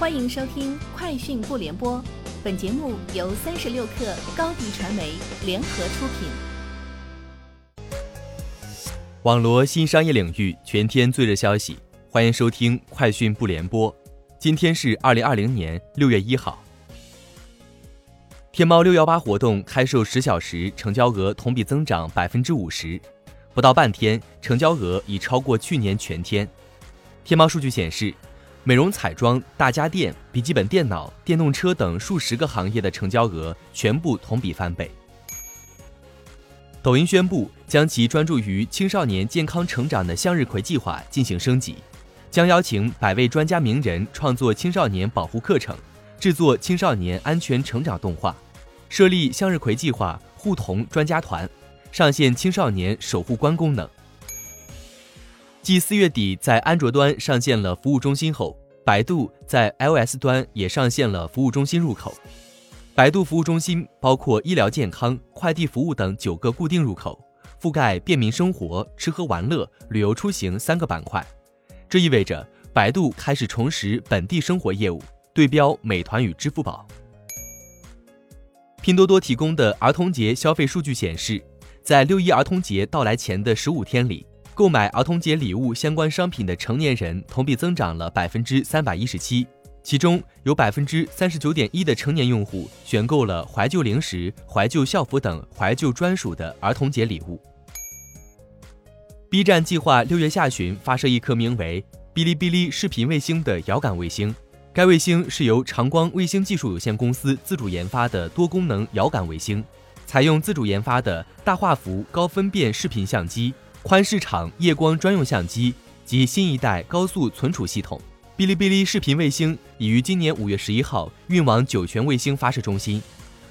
欢迎收听《快讯不联播》，本节目由三十六克高低传媒联合出品。网罗新商业领域全天最热消息，欢迎收听《快讯不联播》。今天是二零二零年六月一号。天猫六幺八活动开售十小时，成交额同比增长百分之五十，不到半天，成交额已超过去年全天。天猫数据显示。美容彩妆、大家电、笔记本电脑、电动车等数十个行业的成交额全部同比翻倍。抖音宣布将其专注于青少年健康成长的向日葵计划进行升级，将邀请百位专家名人创作青少年保护课程，制作青少年安全成长动画，设立向日葵计划护童专家团，上线青少年守护官功能。继四月底在安卓端上线了服务中心后，百度在 iOS 端也上线了服务中心入口。百度服务中心包括医疗健康、快递服务等九个固定入口，覆盖便民生活、吃喝玩乐、旅游出行三个板块。这意味着百度开始重拾本地生活业务，对标美团与支付宝。拼多多提供的儿童节消费数据显示，在六一儿童节到来前的十五天里。购买儿童节礼物相关商品的成年人同比增长了百分之三百一十七，其中有百分之三十九点一的成年用户选购了怀旧零食、怀旧校服等怀旧专属的儿童节礼物。B 站计划六月下旬发射一颗名为“哔哩哔哩视频卫星”的遥感卫星，该卫星是由长光卫星技术有限公司自主研发的多功能遥感卫星，采用自主研发的大画幅高分辨视频相机。宽市场夜光专用相机及新一代高速存储系统，哔哩哔哩视频卫星已于今年五月十一号运往酒泉卫星发射中心。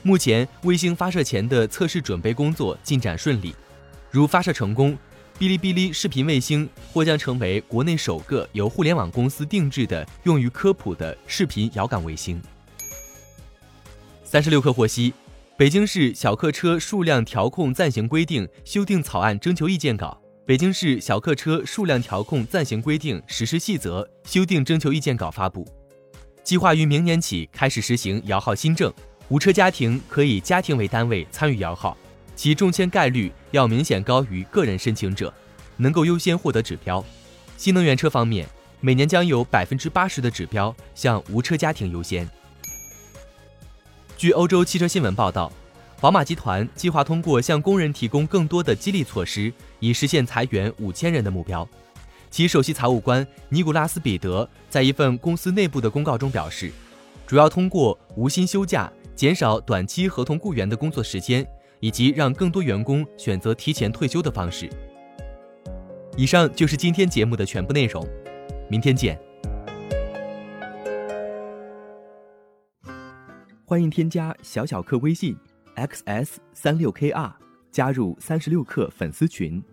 目前，卫星发射前的测试准备工作进展顺利。如发射成功，哔哩哔哩视频卫星或将成为国内首个由互联网公司定制的用于科普的视频遥感卫星。三十六氪获悉。北京市小客车数量调控暂行规定修订草案征求意见稿、北京市小客车数量调控暂行规定实施细则修订征求意见稿发布，计划于明年起开始实行摇号新政，无车家庭可以家庭为单位参与摇号，其中签概率要明显高于个人申请者，能够优先获得指标。新能源车方面，每年将有百分之八十的指标向无车家庭优先。据欧洲汽车新闻报道，宝马集团计划通过向工人提供更多的激励措施，以实现裁员五千人的目标。其首席财务官尼古拉斯·彼得在一份公司内部的公告中表示，主要通过无薪休假、减少短期合同雇员的工作时间，以及让更多员工选择提前退休的方式。以上就是今天节目的全部内容，明天见。欢迎添加小小客微信，xs 三六 kr，加入三十六氪粉丝群。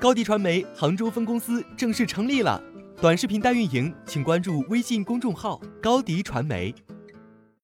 高迪传媒杭州分公司正式成立了，短视频代运营，请关注微信公众号高迪传媒。